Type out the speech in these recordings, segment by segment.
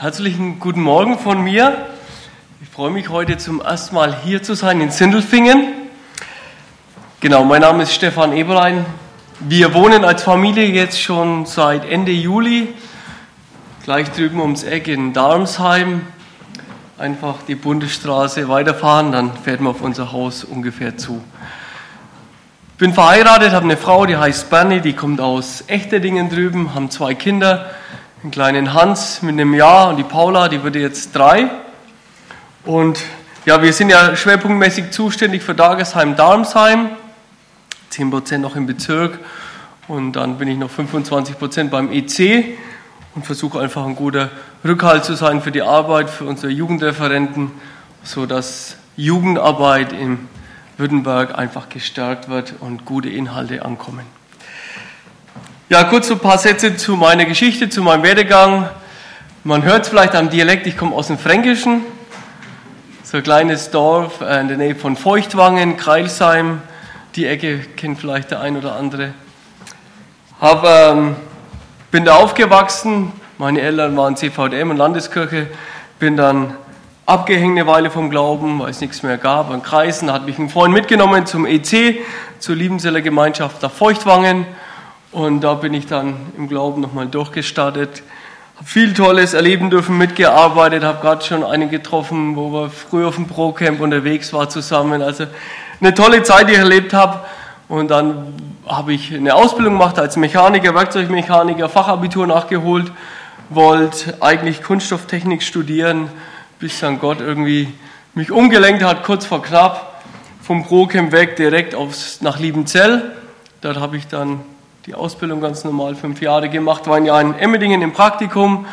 Herzlichen guten Morgen von mir. Ich freue mich heute zum ersten Mal hier zu sein in Sindelfingen. Genau, mein Name ist Stefan Eberlein. Wir wohnen als Familie jetzt schon seit Ende Juli gleich drüben ums Eck in Darmsheim. Einfach die Bundesstraße weiterfahren, dann fährt man auf unser Haus ungefähr zu. Bin verheiratet, habe eine Frau, die heißt Bernie, die kommt aus Echterdingen drüben, haben zwei Kinder, einen kleinen Hans mit einem Jahr und die Paula, die wird jetzt drei. Und ja, wir sind ja schwerpunktmäßig zuständig für Dagesheim, Darmsheim, 10% noch im Bezirk und dann bin ich noch 25% beim EC und versuche einfach ein guter Rückhalt zu sein für die Arbeit, für unsere Jugendreferenten, sodass Jugendarbeit im Württemberg einfach gestärkt wird und gute Inhalte ankommen. Ja, kurz ein paar Sätze zu meiner Geschichte, zu meinem Werdegang. Man hört es vielleicht am Dialekt, ich komme aus dem Fränkischen, so ein kleines Dorf in der Nähe von Feuchtwangen, Kreilsheim. Die Ecke kennt vielleicht der ein oder andere. Hab, ähm, bin da aufgewachsen, meine Eltern waren CVDM und Landeskirche, bin dann abgehängt eine Weile vom Glauben, weil es nichts mehr gab. An Kreisen hat mich ein Freund mitgenommen zum EC, zur Liebenzeller Gemeinschaft der Feuchtwangen. Und da bin ich dann im Glauben nochmal durchgestartet. Habe viel Tolles erleben dürfen, mitgearbeitet, habe gerade schon einen getroffen, wo wir früher auf dem Pro-Camp unterwegs waren zusammen. Also eine tolle Zeit, die ich erlebt habe. Und dann habe ich eine Ausbildung gemacht als Mechaniker, Werkzeugmechaniker, Fachabitur nachgeholt, wollte eigentlich Kunststofftechnik studieren, bis dann Gott irgendwie mich umgelenkt hat, kurz vor knapp, vom Procamp weg direkt aufs, nach Liebenzell. Dort habe ich dann die Ausbildung ganz normal fünf Jahre gemacht, war ein Jahr in Emmendingen im Praktikum,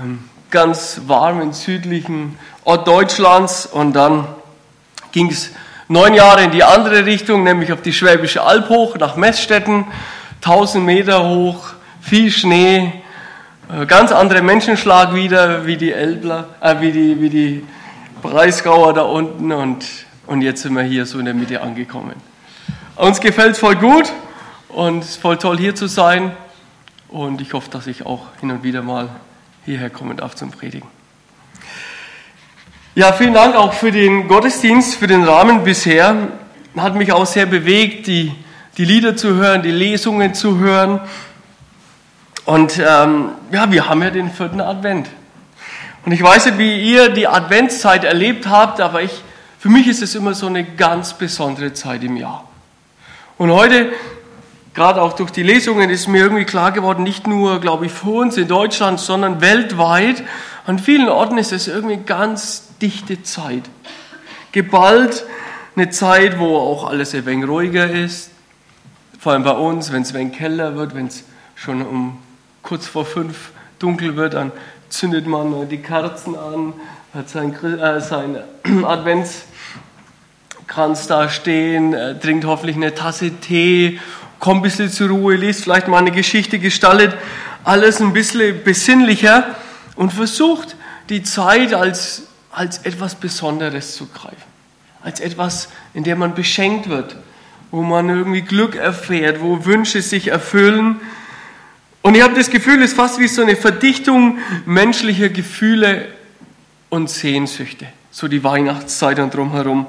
ähm, ganz warm im südlichen Ort Deutschlands und dann ging es neun Jahre in die andere Richtung, nämlich auf die Schwäbische Alb hoch, nach Messstetten, 1000 Meter hoch, viel Schnee, äh, ganz andere Menschenschlag wieder, wie die Elbler, äh, wie die, wie die Breisgauer da unten. Und, und jetzt sind wir hier so in der Mitte angekommen. Uns gefällt es voll gut und es ist voll toll hier zu sein und ich hoffe, dass ich auch hin und wieder mal hierher kommen darf zum Predigen. Ja, vielen Dank auch für den Gottesdienst, für den Rahmen bisher. Hat mich auch sehr bewegt, die, die Lieder zu hören, die Lesungen zu hören. Und ähm, ja, wir haben ja den vierten Advent. Und ich weiß nicht, wie ihr die Adventszeit erlebt habt, aber ich, für mich ist es immer so eine ganz besondere Zeit im Jahr. Und heute, gerade auch durch die Lesungen, ist mir irgendwie klar geworden, nicht nur, glaube ich, für uns in Deutschland, sondern weltweit, an vielen Orten ist es irgendwie ganz dichte Zeit. Geballt eine Zeit, wo auch alles ein wenig ruhiger ist. Vor allem bei uns, wenn es ein wenig keller wird, wenn es schon um kurz vor fünf dunkel wird, dann zündet man die Kerzen an, hat sein, äh, sein Adventskranz da stehen, äh, trinkt hoffentlich eine Tasse Tee, kommt ein bisschen zur Ruhe, liest vielleicht mal eine Geschichte, gestaltet alles ein bisschen besinnlicher und versucht die Zeit als, als etwas Besonderes zu greifen. Als etwas, in dem man beschenkt wird, wo man irgendwie Glück erfährt, wo Wünsche sich erfüllen, und ich habe das Gefühl, es ist fast wie so eine Verdichtung menschlicher Gefühle und Sehnsüchte. So die Weihnachtszeit und drumherum.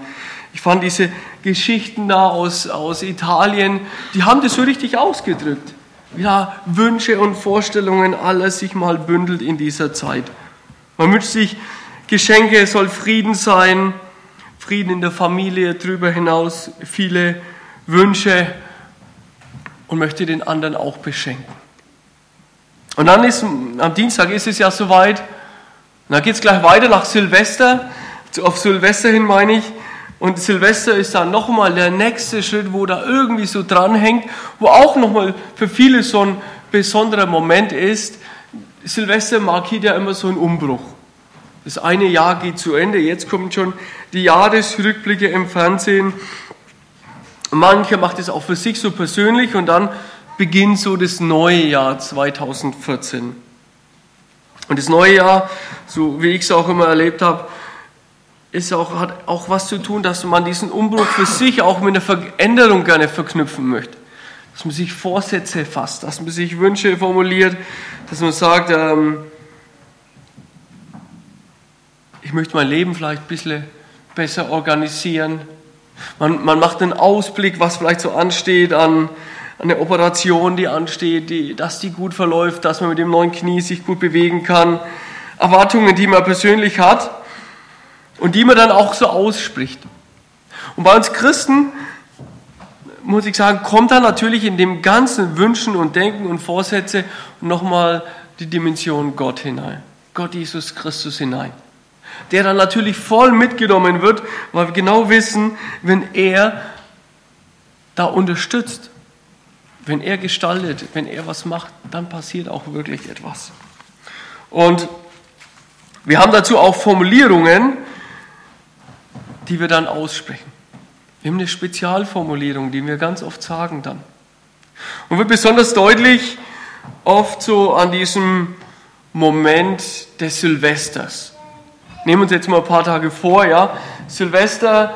Ich fand diese Geschichten da aus, aus Italien, die haben das so richtig ausgedrückt. Ja, Wünsche und Vorstellungen, alles sich mal bündelt in dieser Zeit. Man wünscht sich Geschenke, es soll Frieden sein, Frieden in der Familie, darüber hinaus viele Wünsche und möchte den anderen auch beschenken. Und dann ist am Dienstag ist es ja soweit. Und dann geht es gleich weiter nach Silvester. Auf Silvester hin meine ich. Und Silvester ist dann nochmal der nächste Schritt, wo da irgendwie so dranhängt, wo auch nochmal für viele so ein besonderer Moment ist. Silvester markiert ja immer so einen Umbruch. Das eine Jahr geht zu Ende, jetzt kommen schon die Jahresrückblicke im Fernsehen. Manche macht es auch für sich so persönlich und dann beginnt so das neue Jahr 2014. Und das neue Jahr, so wie ich es auch immer erlebt habe, ist auch, hat auch was zu tun, dass man diesen Umbruch für sich auch mit einer Veränderung gerne verknüpfen möchte. Dass man sich Vorsätze fasst, dass man sich Wünsche formuliert, dass man sagt, ähm, ich möchte mein Leben vielleicht ein bisschen besser organisieren. Man, man macht einen Ausblick, was vielleicht so ansteht an, an der Operation, die ansteht, die, dass die gut verläuft, dass man mit dem neuen Knie sich gut bewegen kann. Erwartungen, die man persönlich hat und die man dann auch so ausspricht. Und bei uns Christen, muss ich sagen, kommt da natürlich in dem ganzen Wünschen und Denken und Vorsätze nochmal die Dimension Gott hinein. Gott Jesus Christus hinein. Der dann natürlich voll mitgenommen wird, weil wir genau wissen, wenn er da unterstützt, wenn er gestaltet, wenn er was macht, dann passiert auch wirklich etwas. Und wir haben dazu auch Formulierungen, die wir dann aussprechen. Wir haben eine Spezialformulierung, die wir ganz oft sagen dann. Und wird besonders deutlich oft so an diesem Moment des Silvesters. Nehmen wir uns jetzt mal ein paar Tage vor, ja. Silvester,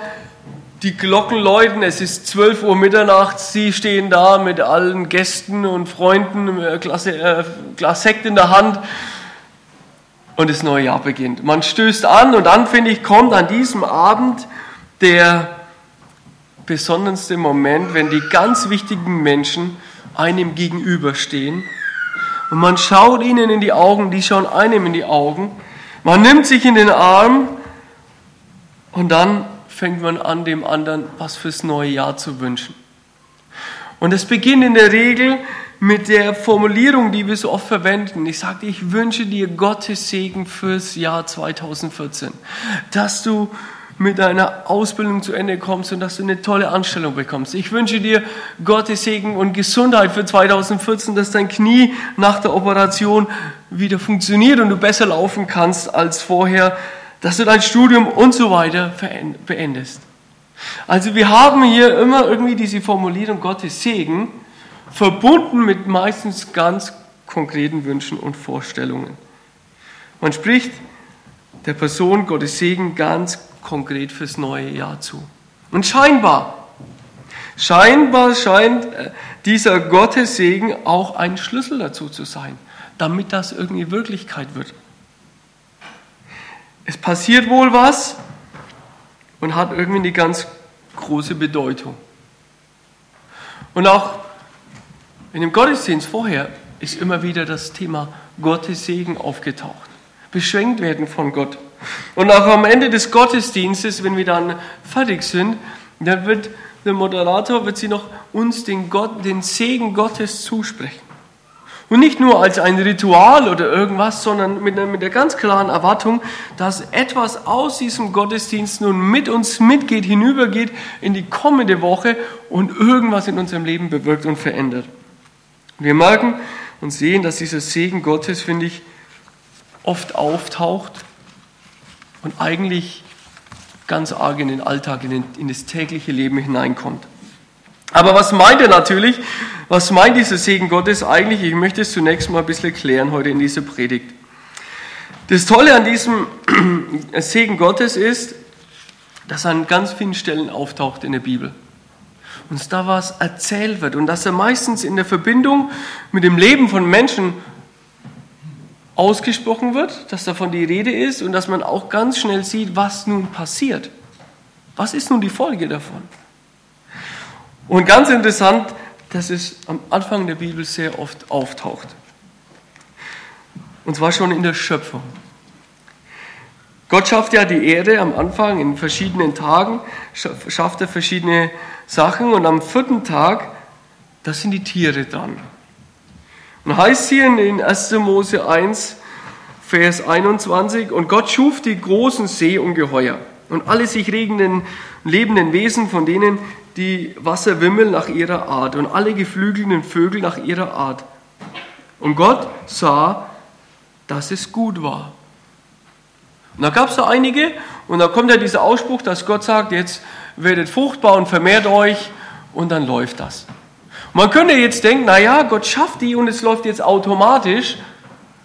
die Glocken läuten, es ist 12 Uhr mitternachts, Sie stehen da mit allen Gästen und Freunden, äh, Glas, äh, Glas Sekt in der Hand und das neue Jahr beginnt. Man stößt an und dann, finde ich, kommt an diesem Abend der besonderste Moment, wenn die ganz wichtigen Menschen einem gegenüberstehen und man schaut ihnen in die Augen, die schauen einem in die Augen, man nimmt sich in den Arm und dann fängt man an, dem anderen was fürs neue Jahr zu wünschen. Und es beginnt in der Regel mit der Formulierung, die wir so oft verwenden. Ich sagte, ich wünsche dir Gottes Segen fürs Jahr 2014, dass du mit deiner Ausbildung zu Ende kommst und dass du eine tolle Anstellung bekommst. Ich wünsche dir Gottes Segen und Gesundheit für 2014, dass dein Knie nach der Operation wieder funktioniert und du besser laufen kannst als vorher, dass du dein Studium und so weiter beendest. Also wir haben hier immer irgendwie diese Formulierung Gottes Segen, verbunden mit meistens ganz konkreten Wünschen und Vorstellungen. Man spricht der Person Gottes Segen ganz konkret fürs neue Jahr zu. Und scheinbar, scheinbar scheint äh, dieser Gottes Segen auch ein Schlüssel dazu zu sein, damit das irgendwie Wirklichkeit wird. Es passiert wohl was und hat irgendwie eine ganz große Bedeutung. Und auch in dem Gottesdienst vorher ist immer wieder das Thema Gottes Segen aufgetaucht. Beschenkt werden von Gott. Und auch am Ende des Gottesdienstes, wenn wir dann fertig sind, dann wird der Moderator wird sie noch uns den, Gott, den Segen Gottes zusprechen. Und nicht nur als ein Ritual oder irgendwas, sondern mit, mit der ganz klaren Erwartung, dass etwas aus diesem Gottesdienst nun mit uns mitgeht, hinübergeht in die kommende Woche und irgendwas in unserem Leben bewirkt und verändert. Wir merken und sehen, dass dieser Segen Gottes, finde ich, oft auftaucht und eigentlich ganz arg in den Alltag, in, den, in das tägliche Leben hineinkommt. Aber was meint er natürlich? Was meint dieser Segen Gottes eigentlich? Ich möchte es zunächst mal ein bisschen klären heute in dieser Predigt. Das Tolle an diesem Segen Gottes ist, dass er an ganz vielen Stellen auftaucht in der Bibel uns da was erzählt wird und dass er meistens in der Verbindung mit dem Leben von Menschen ausgesprochen wird, dass davon die Rede ist und dass man auch ganz schnell sieht, was nun passiert. Was ist nun die Folge davon? Und ganz interessant, dass es am Anfang der Bibel sehr oft auftaucht. Und zwar schon in der Schöpfung. Gott schafft ja die Erde am Anfang in verschiedenen Tagen, schafft er verschiedene Sachen und am vierten Tag, da sind die Tiere dran. Und heißt hier in 1. Mose 1, Vers 21, und Gott schuf die großen Seeungeheuer und alle sich regenden, lebenden Wesen, von denen die Wasser wimmeln nach ihrer Art und alle geflügelten Vögel nach ihrer Art. Und Gott sah, dass es gut war. Und da gab es da einige und da kommt ja dieser Ausspruch, dass Gott sagt, jetzt werdet fruchtbar und vermehrt euch und dann läuft das. Man könnte jetzt denken, naja, Gott schafft die und es läuft jetzt automatisch.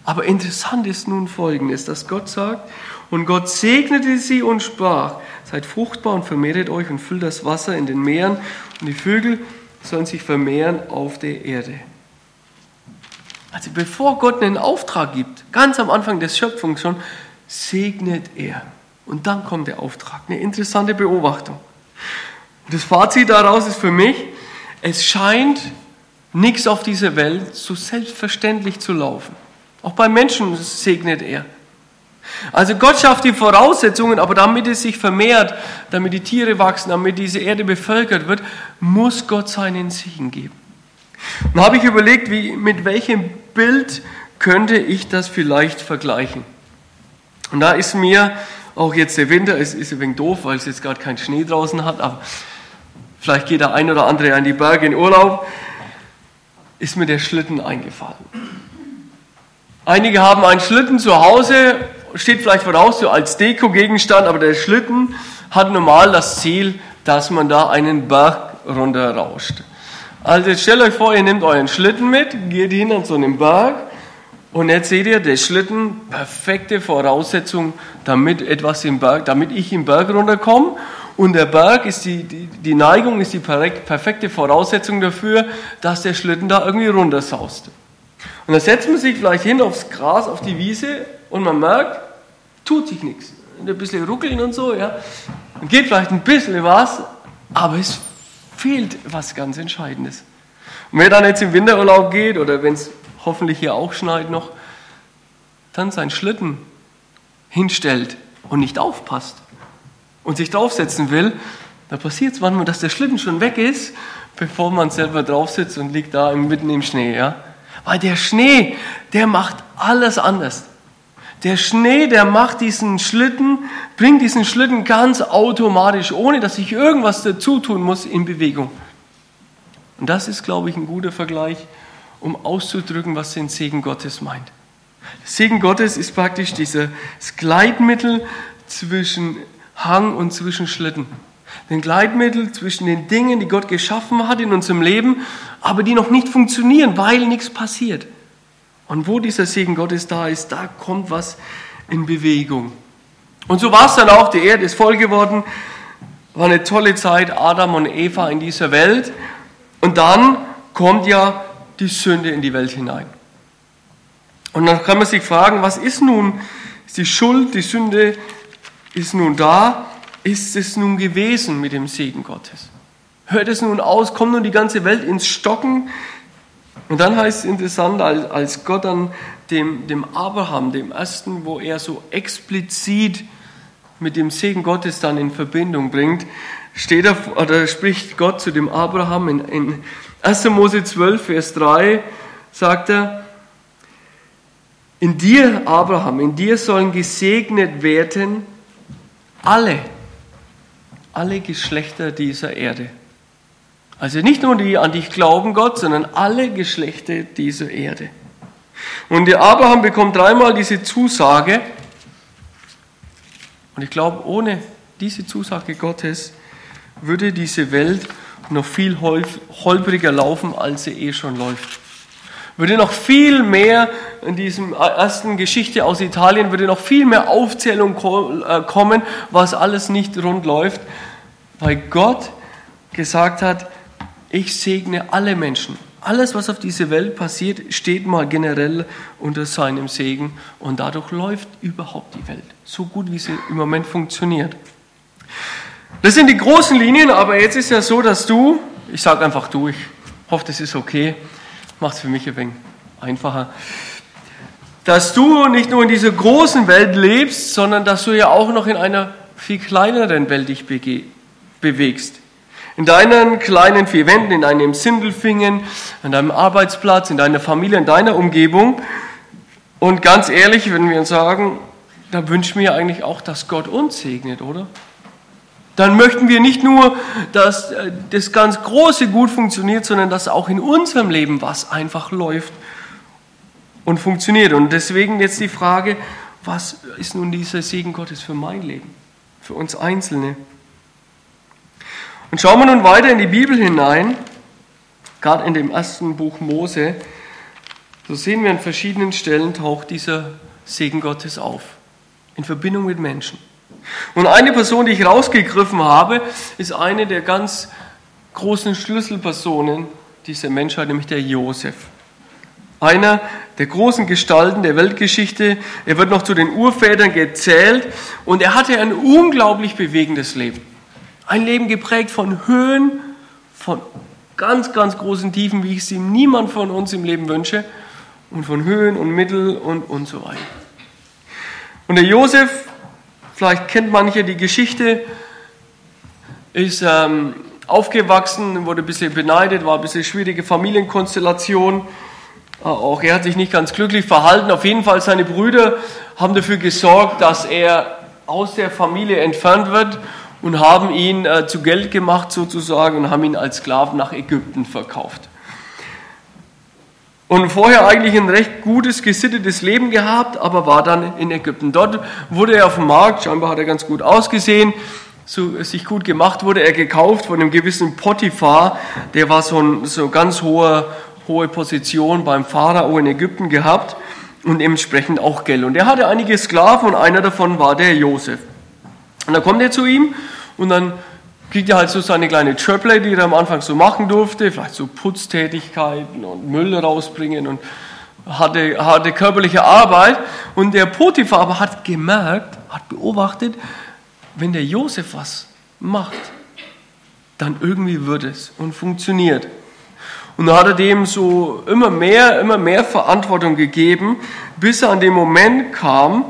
Aber interessant ist nun Folgendes, dass Gott sagt, und Gott segnete sie und sprach, seid fruchtbar und vermehret euch und füllt das Wasser in den Meeren und die Vögel sollen sich vermehren auf der Erde. Also bevor Gott einen Auftrag gibt, ganz am Anfang der Schöpfung schon, segnet er. Und dann kommt der Auftrag. Eine interessante Beobachtung. Das Fazit daraus ist für mich, es scheint nichts auf dieser Welt so selbstverständlich zu laufen. Auch bei Menschen segnet er. Also Gott schafft die Voraussetzungen, aber damit es sich vermehrt, damit die Tiere wachsen, damit diese Erde bevölkert wird, muss Gott seinen Segen geben. Und habe ich überlegt, wie, mit welchem Bild könnte ich das vielleicht vergleichen. Und da ist mir auch jetzt der Winter, es ist ein wenig doof, weil es jetzt gerade keinen Schnee draußen hat, aber vielleicht geht der ein oder andere an die Berge in Urlaub, ist mir der Schlitten eingefallen. Einige haben einen Schlitten zu Hause, steht vielleicht voraus so als Deko-Gegenstand, aber der Schlitten hat normal das Ziel, dass man da einen Berg runterrauscht. Also stellt euch vor, ihr nehmt euren Schlitten mit, geht hin an so einen Berg und jetzt seht ihr, der Schlitten, perfekte Voraussetzung, damit etwas im Berg, damit ich im Berg runterkomme. Und der Berg ist die, die, die Neigung ist die perfekte Voraussetzung dafür, dass der Schlitten da irgendwie runtersaust. Und dann setzt man sich vielleicht hin aufs Gras, auf die Wiese und man merkt, tut sich nichts. Ein bisschen ruckeln und so, ja. Dann geht vielleicht ein bisschen was, aber es fehlt was ganz Entscheidendes. Und wer dann jetzt im Winterurlaub geht oder wenn es hoffentlich hier auch schneit noch, dann seinen Schlitten hinstellt und nicht aufpasst und sich draufsetzen will, da passiert es manchmal, dass der Schlitten schon weg ist, bevor man selber drauf sitzt und liegt da mitten im Schnee. Ja? Weil der Schnee, der macht alles anders. Der Schnee, der macht diesen Schlitten, bringt diesen Schlitten ganz automatisch, ohne dass ich irgendwas dazu tun muss, in Bewegung. Und das ist, glaube ich, ein guter Vergleich um auszudrücken, was den Segen Gottes meint. Der Segen Gottes ist praktisch dieses Gleitmittel zwischen Hang und zwischen Schlitten. Ein Gleitmittel zwischen den Dingen, die Gott geschaffen hat in unserem Leben, aber die noch nicht funktionieren, weil nichts passiert. Und wo dieser Segen Gottes da ist, da kommt was in Bewegung. Und so war es dann auch, die Erde ist voll geworden, war eine tolle Zeit, Adam und Eva in dieser Welt. Und dann kommt ja die Sünde in die Welt hinein. Und dann kann man sich fragen, was ist nun die Schuld, die Sünde ist nun da, ist es nun gewesen mit dem Segen Gottes? Hört es nun aus, kommt nun die ganze Welt ins Stocken? Und dann heißt es interessant, als Gott dann dem, dem Abraham, dem ersten, wo er so explizit mit dem Segen Gottes dann in Verbindung bringt, steht er, oder spricht Gott zu dem Abraham in, in 1. Mose 12, Vers 3 sagt er, in dir, Abraham, in dir sollen gesegnet werden alle, alle Geschlechter dieser Erde. Also nicht nur die an dich glauben, Gott, sondern alle Geschlechter dieser Erde. Und der Abraham bekommt dreimal diese Zusage. Und ich glaube, ohne diese Zusage Gottes würde diese Welt noch viel holpriger laufen, als sie eh schon läuft. Würde noch viel mehr in diesem ersten Geschichte aus Italien, würde noch viel mehr Aufzählung äh, kommen, was alles nicht rund läuft, weil Gott gesagt hat, ich segne alle Menschen. Alles, was auf dieser Welt passiert, steht mal generell unter seinem Segen und dadurch läuft überhaupt die Welt so gut, wie sie im Moment funktioniert. Das sind die großen Linien, aber jetzt ist ja so, dass du, ich sage einfach du, ich hoffe, das ist okay, macht es für mich ein wenig einfacher, dass du nicht nur in dieser großen Welt lebst, sondern dass du ja auch noch in einer viel kleineren Welt dich bewegst. In deinen kleinen vier Wänden, in deinem Sindelfingen, an deinem Arbeitsplatz, in deiner Familie, in deiner Umgebung. Und ganz ehrlich, wenn wir uns sagen, da wünschen wir eigentlich auch, dass Gott uns segnet, oder? Dann möchten wir nicht nur, dass äh, das ganz Große gut funktioniert, sondern dass auch in unserem Leben was einfach läuft und funktioniert. Und deswegen jetzt die Frage, was ist nun dieser Segen Gottes für mein Leben, für uns Einzelne? Und schauen wir nun weiter in die Bibel hinein, gerade in dem ersten Buch Mose, so sehen wir an verschiedenen Stellen taucht dieser Segen Gottes auf, in Verbindung mit Menschen. Und eine Person, die ich rausgegriffen habe, ist eine der ganz großen Schlüsselpersonen dieser Menschheit, nämlich der Josef. einer der großen Gestalten der Weltgeschichte. Er wird noch zu den Urvätern gezählt und er hatte ein unglaublich bewegendes Leben. Ein Leben geprägt von Höhen, von ganz, ganz großen Tiefen, wie ich es ihm niemand von uns im Leben wünsche, und von Höhen und Mittel und, und so weiter. Und der Josef, vielleicht kennt manche die Geschichte, ist ähm, aufgewachsen, wurde ein bisschen beneidet, war ein bisschen schwierige Familienkonstellation. Äh, auch er hat sich nicht ganz glücklich verhalten. Auf jeden Fall seine Brüder haben dafür gesorgt, dass er aus der Familie entfernt wird und haben ihn äh, zu Geld gemacht sozusagen und haben ihn als Sklaven nach Ägypten verkauft. Und vorher eigentlich ein recht gutes, gesittetes Leben gehabt, aber war dann in Ägypten. Dort wurde er auf dem Markt, scheinbar hat er ganz gut ausgesehen, so, sich gut gemacht, wurde er gekauft von einem gewissen Potiphar, der war so ein so ganz hoher, hohe Position beim Pharao in Ägypten gehabt und entsprechend auch Geld. Und er hatte einige Sklaven und einer davon war der Josef. Und dann kommt er zu ihm und dann kriegt er halt so seine kleine Chöpple, die er am Anfang so machen durfte, vielleicht so Putztätigkeiten und Müll rausbringen und hatte, hatte körperliche Arbeit. Und der Potiphar aber hat gemerkt, hat beobachtet, wenn der Josef was macht, dann irgendwie wird es und funktioniert. Und da hat er dem so immer mehr, immer mehr Verantwortung gegeben, bis er an den Moment kam,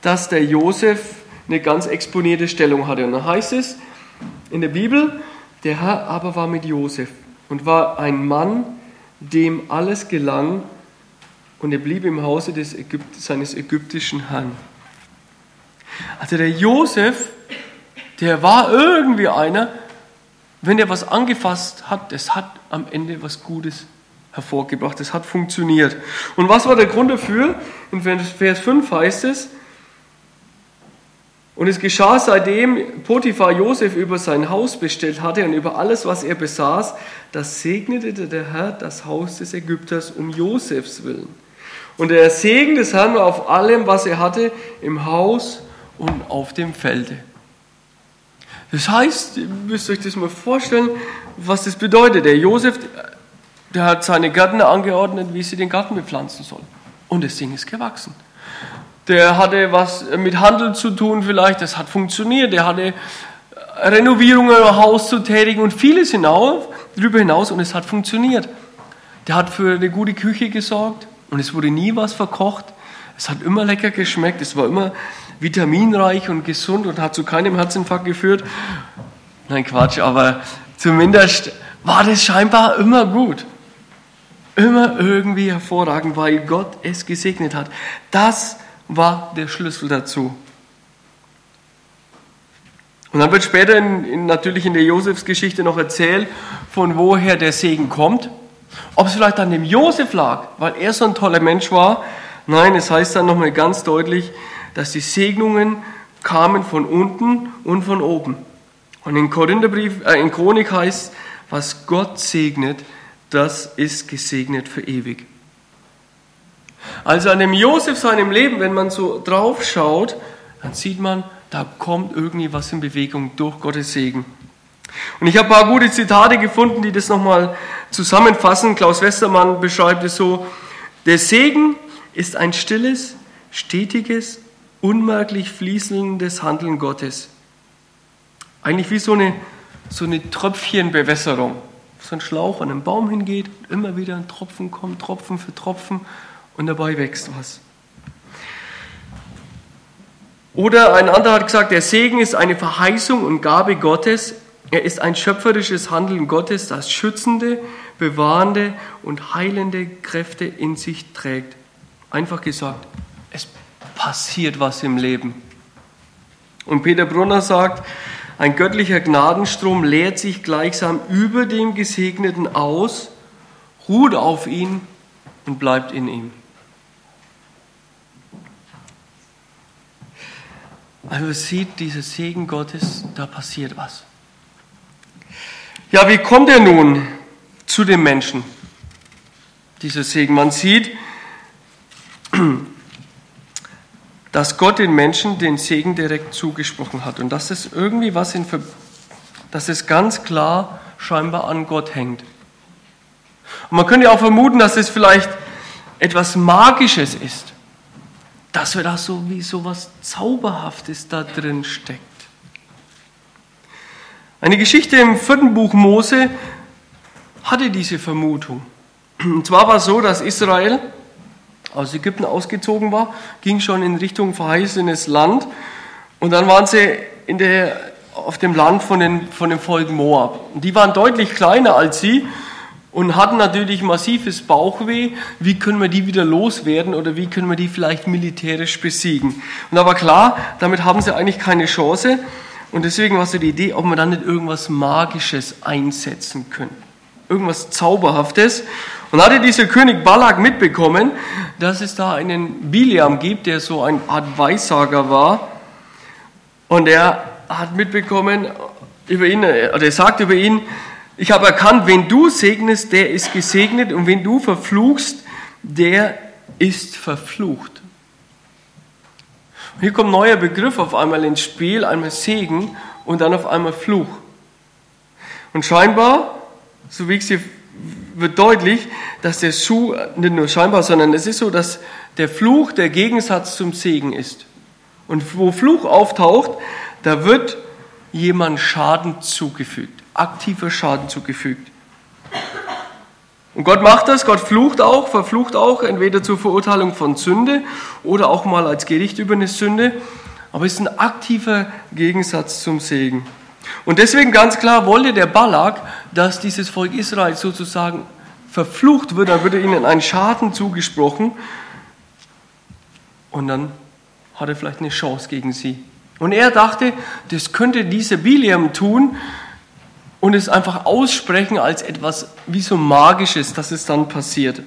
dass der Josef eine ganz exponierte Stellung hatte. Und da heißt es in der Bibel, der Herr aber war mit Josef und war ein Mann, dem alles gelang und er blieb im Hause des Ägypt seines ägyptischen Herrn. Also der Josef, der war irgendwie einer, wenn er was angefasst hat, das hat am Ende was Gutes hervorgebracht, das hat funktioniert. Und was war der Grund dafür? In Vers 5 heißt es, und es geschah seitdem Potiphar Josef über sein Haus bestellt hatte und über alles, was er besaß, das segnete der Herr das Haus des Ägypters um Josefs willen. Und der Segen des Herrn war auf allem, was er hatte, im Haus und auf dem Felde. Das heißt, ihr müsst euch das mal vorstellen, was das bedeutet. Der Josef, der hat seine Gärtner angeordnet, wie sie den Garten bepflanzen sollen. Und das Ding ist gewachsen der hatte was mit Handel zu tun vielleicht, das hat funktioniert, der hatte Renovierungen im Haus zu tätigen und vieles hinaus, darüber hinaus und es hat funktioniert. Der hat für eine gute Küche gesorgt und es wurde nie was verkocht. Es hat immer lecker geschmeckt, es war immer vitaminreich und gesund und hat zu keinem Herzinfarkt geführt. Nein, Quatsch, aber zumindest war das scheinbar immer gut. Immer irgendwie hervorragend, weil Gott es gesegnet hat. Das war der Schlüssel dazu. Und dann wird später in, in, natürlich in der Josefsgeschichte noch erzählt, von woher der Segen kommt. Ob es vielleicht an dem Josef lag, weil er so ein toller Mensch war. Nein, es heißt dann nochmal ganz deutlich, dass die Segnungen kamen von unten und von oben. Und in Korintherbrief, äh, in Chronik heißt, was Gott segnet, das ist gesegnet für ewig. Also an dem Josef seinem Leben, wenn man so drauf schaut, dann sieht man, da kommt irgendwie was in Bewegung durch Gottes Segen. Und ich habe ein paar gute Zitate gefunden, die das nochmal zusammenfassen. Klaus Westermann beschreibt es so, der Segen ist ein stilles, stetiges, unmerklich fließendes Handeln Gottes. Eigentlich wie so eine, so eine Tröpfchenbewässerung. So ein Schlauch an einen Baum hingeht, immer wieder ein Tropfen kommt, Tropfen für Tropfen und dabei wächst was. Oder ein anderer hat gesagt, der Segen ist eine Verheißung und Gabe Gottes. Er ist ein schöpferisches Handeln Gottes, das schützende, bewahrende und heilende Kräfte in sich trägt. Einfach gesagt, es passiert was im Leben. Und Peter Brunner sagt, ein göttlicher Gnadenstrom leert sich gleichsam über dem Gesegneten aus, ruht auf ihn und bleibt in ihm. Also man sieht, dieser Segen Gottes, da passiert was. Ja, wie kommt er nun zu den Menschen, dieser Segen? Man sieht, dass Gott den Menschen den Segen direkt zugesprochen hat und dass es irgendwie was in, dass es ganz klar scheinbar an Gott hängt. Und man könnte auch vermuten, dass es vielleicht etwas Magisches ist. Dass wir da so wie so was Zauberhaftes da drin steckt. Eine Geschichte im vierten Buch Mose hatte diese Vermutung. Und zwar war es so, dass Israel aus Ägypten ausgezogen war, ging schon in Richtung verheißenes Land und dann waren sie in der, auf dem Land von, den, von dem Volk Moab. Und die waren deutlich kleiner als sie und hatten natürlich massives Bauchweh. Wie können wir die wieder loswerden oder wie können wir die vielleicht militärisch besiegen? Und aber klar, damit haben sie eigentlich keine Chance. Und deswegen war so die Idee, ob wir dann nicht irgendwas Magisches einsetzen können. Irgendwas Zauberhaftes. Und hatte dieser König Balak mitbekommen, dass es da einen Biliam gibt, der so eine Art Weissager war. Und er hat mitbekommen über ihn, oder er sagt über ihn, ich habe erkannt, wenn du segnest, der ist gesegnet und wenn du verfluchst, der ist verflucht. Und hier kommt ein neuer Begriff auf einmal ins Spiel, einmal Segen und dann auf einmal Fluch. Und scheinbar, so wie ich sie wird deutlich, dass der Schuh, nicht nur scheinbar, sondern es ist so, dass der Fluch der Gegensatz zum Segen ist. Und wo Fluch auftaucht, da wird jemand Schaden zugefügt aktiver Schaden zugefügt. Und Gott macht das, Gott flucht auch, verflucht auch, entweder zur Verurteilung von Sünde oder auch mal als Gericht über eine Sünde. Aber es ist ein aktiver Gegensatz zum Segen. Und deswegen ganz klar wollte der Balak, dass dieses Volk Israel sozusagen verflucht wird, dann würde ihnen ein Schaden zugesprochen und dann hat er vielleicht eine Chance gegen sie. Und er dachte, das könnte dieser Biliam tun, und es einfach aussprechen als etwas wie so magisches, dass es dann passiert.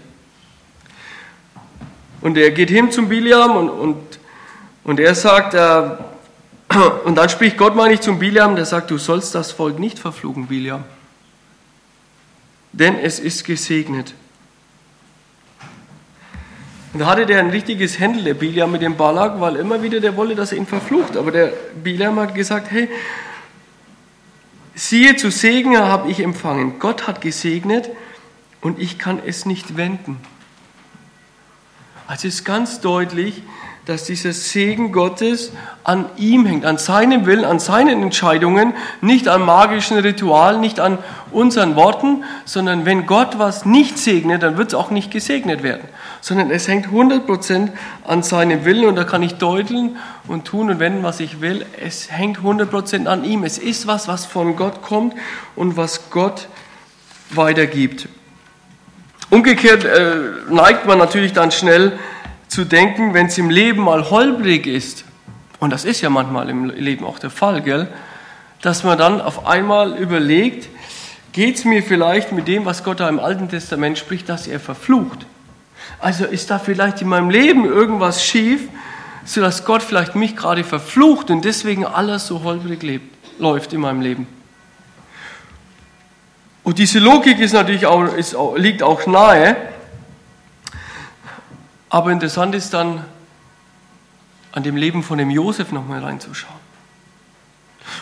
Und er geht hin zum Biliam und, und, und er sagt, äh, und dann spricht Gott mal nicht zum Biliam, der sagt, du sollst das Volk nicht verfluchen, Biliam, denn es ist gesegnet. Und da hatte der ein richtiges Händel, der Biliam mit dem Balak, weil immer wieder der wollte, dass er ihn verflucht. Aber der Biliam hat gesagt, hey, Siehe, zu Segen habe ich empfangen. Gott hat gesegnet und ich kann es nicht wenden. Also ist ganz deutlich, dass dieser Segen Gottes an ihm hängt, an seinem Willen, an seinen Entscheidungen, nicht an magischen Ritualen, nicht an unseren Worten, sondern wenn Gott was nicht segnet, dann wird es auch nicht gesegnet werden, sondern es hängt 100% an seinem Willen und da kann ich deuteln und tun und wenden, was ich will. Es hängt 100% an ihm. Es ist was, was von Gott kommt und was Gott weitergibt. Umgekehrt äh, neigt man natürlich dann schnell zu denken, wenn es im Leben mal holprig ist, und das ist ja manchmal im Leben auch der Fall, gell, dass man dann auf einmal überlegt, geht es mir vielleicht mit dem, was Gott da im Alten Testament spricht, dass er verflucht? Also ist da vielleicht in meinem Leben irgendwas schief, sodass Gott vielleicht mich gerade verflucht und deswegen alles so holprig lebt, läuft in meinem Leben. Und diese Logik ist natürlich auch, ist, liegt auch nahe, aber interessant ist dann, an dem Leben von dem Josef nochmal reinzuschauen.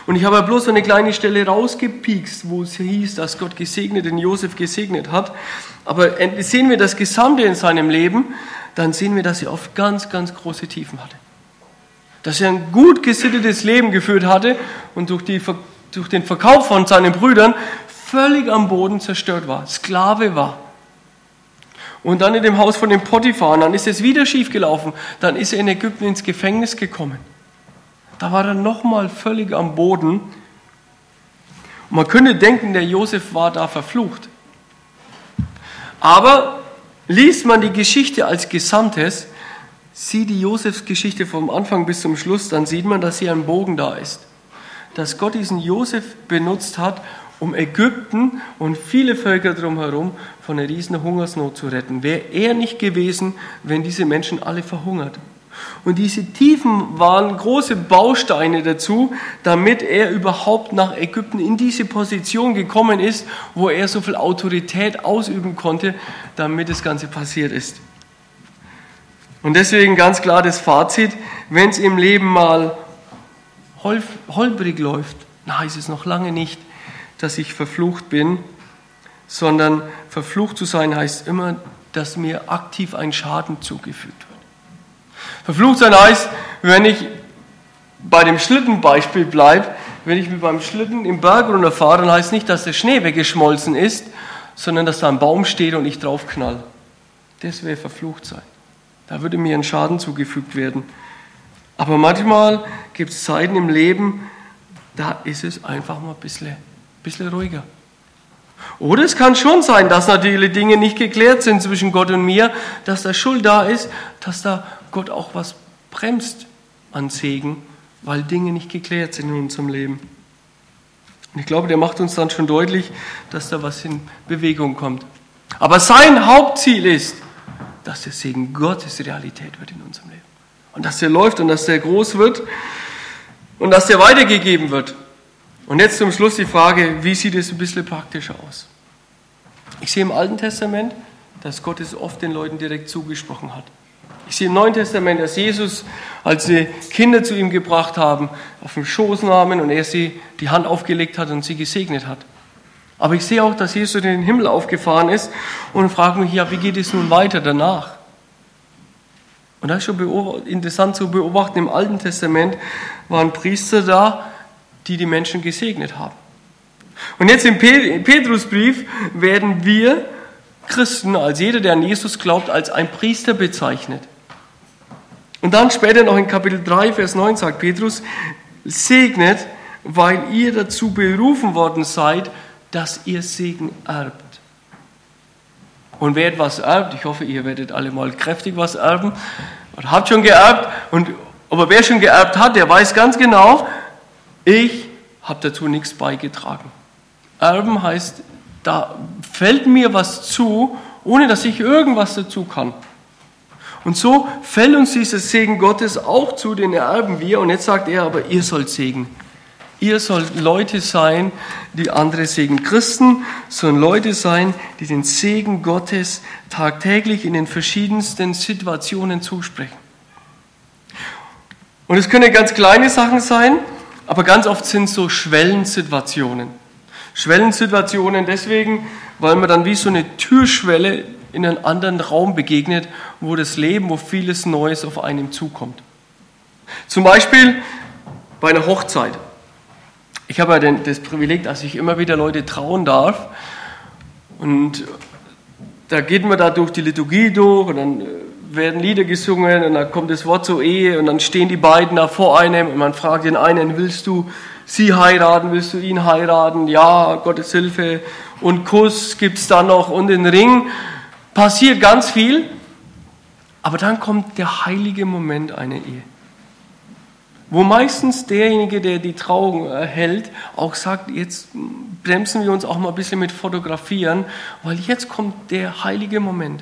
Und ich habe bloß so eine kleine Stelle rausgepiekst, wo es hieß, dass Gott gesegnet den Josef gesegnet hat. Aber sehen wir das Gesamte in seinem Leben, dann sehen wir, dass er oft ganz, ganz große Tiefen hatte. Dass er ein gut gesittetes Leben geführt hatte und durch, die, durch den Verkauf von seinen Brüdern völlig am Boden zerstört war, Sklave war. Und dann in dem Haus von dem Potiphar, dann ist es wieder schiefgelaufen. Dann ist er in Ägypten ins Gefängnis gekommen. Da war er nochmal völlig am Boden. Und man könnte denken, der Josef war da verflucht. Aber liest man die Geschichte als Gesamtes, sieht die Josefs Geschichte vom Anfang bis zum Schluss, dann sieht man, dass hier ein Bogen da ist. Dass Gott diesen Josef benutzt hat, um Ägypten und viele Völker drumherum von einer riesen Hungersnot zu retten. Wäre er nicht gewesen, wenn diese Menschen alle verhungert. Und diese Tiefen waren große Bausteine dazu, damit er überhaupt nach Ägypten in diese Position gekommen ist, wo er so viel Autorität ausüben konnte, damit das Ganze passiert ist. Und deswegen ganz klar das Fazit, wenn es im Leben mal holprig läuft, na, ist es noch lange nicht, dass ich verflucht bin, sondern verflucht zu sein heißt immer, dass mir aktiv ein Schaden zugefügt wird. Verflucht sein heißt, wenn ich bei dem Schlittenbeispiel bleibe, wenn ich mit meinem Schlitten im Berg runterfahre, dann heißt nicht, dass der Schnee weggeschmolzen ist, sondern dass da ein Baum steht und ich drauf knall. Das wäre verflucht sein. Da würde mir ein Schaden zugefügt werden. Aber manchmal gibt es Zeiten im Leben, da ist es einfach mal ein bisschen, ein bisschen ruhiger. Oder es kann schon sein, dass natürlich Dinge nicht geklärt sind zwischen Gott und mir, dass da Schuld da ist, dass da Gott auch was bremst an Segen, weil Dinge nicht geklärt sind in unserem Leben. Und ich glaube, der macht uns dann schon deutlich, dass da was in Bewegung kommt. Aber sein Hauptziel ist, dass der Segen Gottes Realität wird in unserem Leben. Und dass der läuft und dass der groß wird und dass der weitergegeben wird. Und jetzt zum Schluss die Frage, wie sieht es ein bisschen praktischer aus? Ich sehe im Alten Testament, dass Gott es oft den Leuten direkt zugesprochen hat. Ich sehe im Neuen Testament, dass Jesus, als sie Kinder zu ihm gebracht haben, auf den Schoß nahmen und er sie die Hand aufgelegt hat und sie gesegnet hat. Aber ich sehe auch, dass Jesus in den Himmel aufgefahren ist und frage mich, ja, wie geht es nun weiter danach? Und das ist schon interessant zu beobachten. Im Alten Testament waren Priester da, die die Menschen gesegnet haben. Und jetzt im Petrusbrief werden wir Christen, als jeder, der an Jesus glaubt, als ein Priester bezeichnet. Und dann später noch in Kapitel 3, Vers 9 sagt Petrus, segnet, weil ihr dazu berufen worden seid, dass ihr Segen erbt. Und wer etwas erbt, ich hoffe, ihr werdet alle mal kräftig was erben, oder habt schon geerbt, und, aber wer schon geerbt hat, der weiß ganz genau, ich habe dazu nichts beigetragen. Erben heißt, da fällt mir was zu, ohne dass ich irgendwas dazu kann. Und so fällt uns dieser Segen Gottes auch zu, den erben wir. Und jetzt sagt er, aber ihr sollt Segen. Ihr sollt Leute sein, die andere segnen. Christen sollen Leute sein, die den Segen Gottes tagtäglich in den verschiedensten Situationen zusprechen. Und es können ganz kleine Sachen sein, aber ganz oft sind es so Schwellensituationen. Schwellensituationen deswegen, weil man dann wie so eine Türschwelle in einen anderen Raum begegnet, wo das Leben, wo vieles Neues auf einem zukommt. Zum Beispiel bei einer Hochzeit. Ich habe ja das Privileg, dass ich immer wieder Leute trauen darf. Und da geht man da durch die Liturgie durch und dann äh, werden Lieder gesungen und dann kommt das Wort zur Ehe und dann stehen die beiden da vor einem und man fragt den einen, willst du sie heiraten, willst du ihn heiraten? Ja, Gottes Hilfe und Kuss gibt es dann noch und den Ring passiert ganz viel, aber dann kommt der heilige Moment einer Ehe. Wo meistens derjenige, der die Trauung erhält, auch sagt, jetzt bremsen wir uns auch mal ein bisschen mit Fotografieren, weil jetzt kommt der heilige Moment.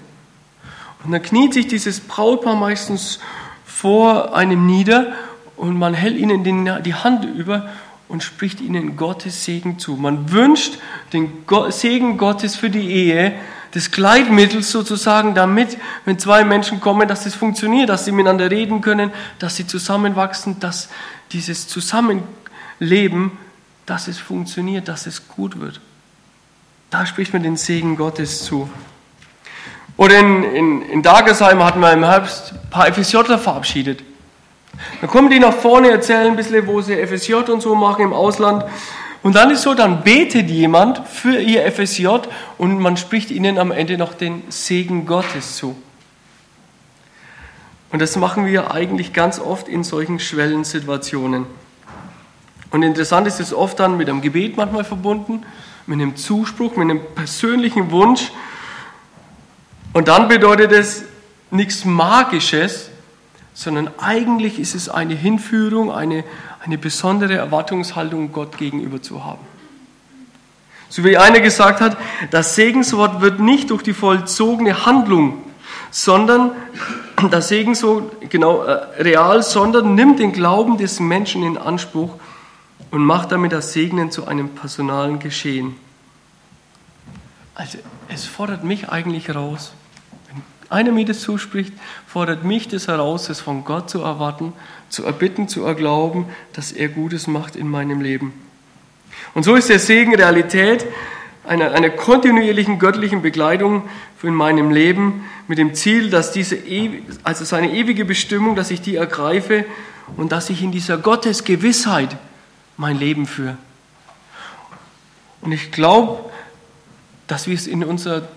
Und dann kniet sich dieses Brautpaar meistens vor einem nieder und man hält ihnen die Hand über und spricht ihnen Gottes Segen zu. Man wünscht den Segen Gottes für die Ehe, des Gleitmittels sozusagen, damit, wenn zwei Menschen kommen, dass es funktioniert, dass sie miteinander reden können, dass sie zusammenwachsen, dass dieses Zusammenleben, dass es funktioniert, dass es gut wird. Da spricht man den Segen Gottes zu. Oder in, in, in Dagesheim hatten wir im Herbst ein paar FSJler verabschiedet. Dann kommen die nach vorne, erzählen ein bisschen, wo sie FSJ und so machen im Ausland. Und dann ist so, dann betet jemand für ihr FSJ und man spricht ihnen am Ende noch den Segen Gottes zu. Und das machen wir eigentlich ganz oft in solchen Schwellensituationen. Und interessant ist es oft dann mit einem Gebet manchmal verbunden, mit einem Zuspruch, mit einem persönlichen Wunsch. Und dann bedeutet es nichts Magisches, sondern eigentlich ist es eine Hinführung, eine, eine besondere Erwartungshaltung Gott gegenüber zu haben. So wie einer gesagt hat, das Segenswort wird nicht durch die vollzogene Handlung, sondern das Segenswort genau äh, real, sondern nimmt den Glauben des Menschen in Anspruch und macht damit das Segnen zu einem personalen Geschehen. Also es fordert mich eigentlich raus. Einer mir das zuspricht, fordert mich das heraus, es von Gott zu erwarten zu erbitten, zu erglauben, dass er Gutes macht in meinem Leben. Und so ist der Segen Realität, einer, einer kontinuierlichen göttlichen Begleitung in meinem Leben mit dem Ziel, dass diese, also seine ewige Bestimmung, dass ich die ergreife und dass ich in dieser Gottesgewissheit mein Leben führe. Und ich glaube, dass wir es in unserer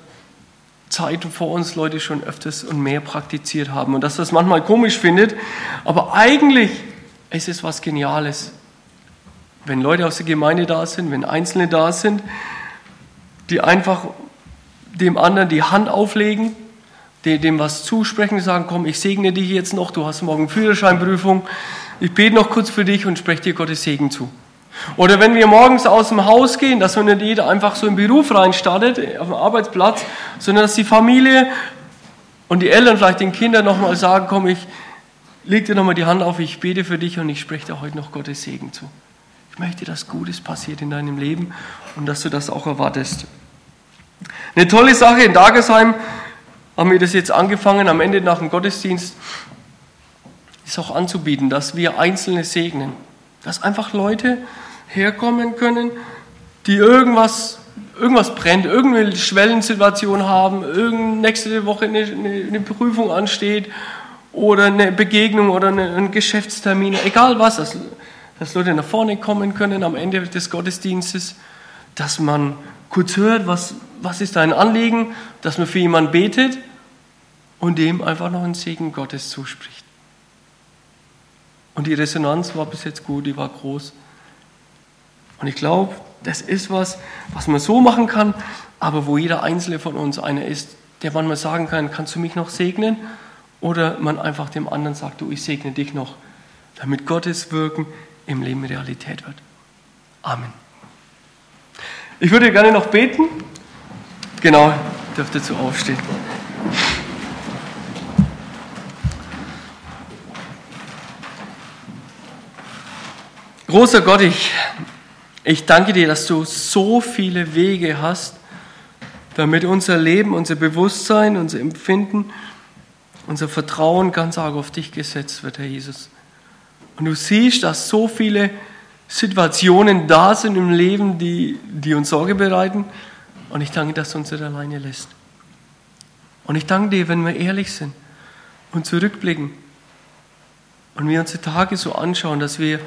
Zeit vor uns Leute schon öfters und mehr praktiziert haben und dass das manchmal komisch findet, aber eigentlich ist es was Geniales. Wenn Leute aus der Gemeinde da sind, wenn Einzelne da sind, die einfach dem anderen die Hand auflegen, dem was zusprechen, sagen, komm, ich segne dich jetzt noch, du hast morgen Führerscheinprüfung, ich bete noch kurz für dich und spreche dir Gottes Segen zu. Oder wenn wir morgens aus dem Haus gehen, dass man nicht jeder einfach so im Beruf reinstartet, auf dem Arbeitsplatz, sondern dass die Familie und die Eltern vielleicht den Kindern nochmal sagen, komm, ich leg dir nochmal die Hand auf, ich bete für dich und ich spreche dir heute noch Gottes Segen zu. Ich möchte, dass Gutes passiert in deinem Leben und dass du das auch erwartest. Eine tolle Sache in Dagesheim haben wir das jetzt angefangen, am Ende nach dem Gottesdienst ist auch anzubieten, dass wir Einzelne segnen. Dass einfach Leute herkommen können, die irgendwas, irgendwas brennt, irgendeine Schwellensituation haben, irgend nächste Woche eine, eine, eine Prüfung ansteht oder eine Begegnung oder eine, ein Geschäftstermin, egal was, dass, dass Leute nach vorne kommen können am Ende des Gottesdienstes, dass man kurz hört, was, was ist dein Anliegen, dass man für jemanden betet und dem einfach noch einen Segen Gottes zuspricht. Und die Resonanz war bis jetzt gut, die war groß. Und ich glaube, das ist was, was man so machen kann, aber wo jeder Einzelne von uns einer ist, der manchmal sagen kann, kannst du mich noch segnen? Oder man einfach dem anderen sagt, du, ich segne dich noch, damit Gottes Wirken im Leben Realität wird. Amen. Ich würde gerne noch beten. Genau, dürft dazu aufstehen. Großer Gott, ich, ich danke dir, dass du so viele Wege hast, damit unser Leben, unser Bewusstsein, unser Empfinden, unser Vertrauen ganz arg auf dich gesetzt wird, Herr Jesus. Und du siehst, dass so viele Situationen da sind im Leben, die, die uns Sorge bereiten. Und ich danke, dass du uns nicht alleine lässt. Und ich danke dir, wenn wir ehrlich sind und zurückblicken und wir unsere Tage so anschauen, dass wir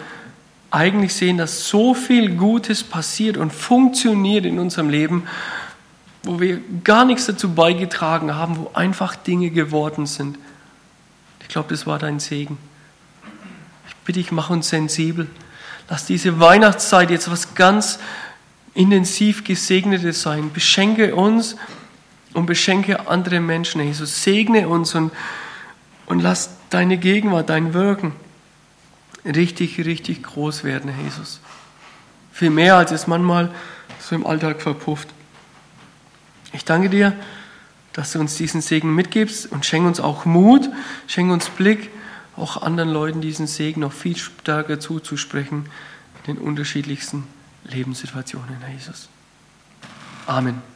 eigentlich sehen, dass so viel Gutes passiert und funktioniert in unserem Leben, wo wir gar nichts dazu beigetragen haben, wo einfach Dinge geworden sind. Ich glaube, das war dein Segen. Ich bitte dich, mach uns sensibel. Lass diese Weihnachtszeit jetzt was ganz intensiv Gesegnetes sein. Beschenke uns und beschenke andere Menschen, Jesus. Segne uns und, und lass deine Gegenwart, dein Wirken richtig, richtig groß werden, Herr Jesus. Viel mehr, als es manchmal so im Alltag verpufft. Ich danke dir, dass du uns diesen Segen mitgibst und schenk uns auch Mut, schenk uns Blick, auch anderen Leuten diesen Segen noch viel stärker zuzusprechen in den unterschiedlichsten Lebenssituationen, Herr Jesus. Amen.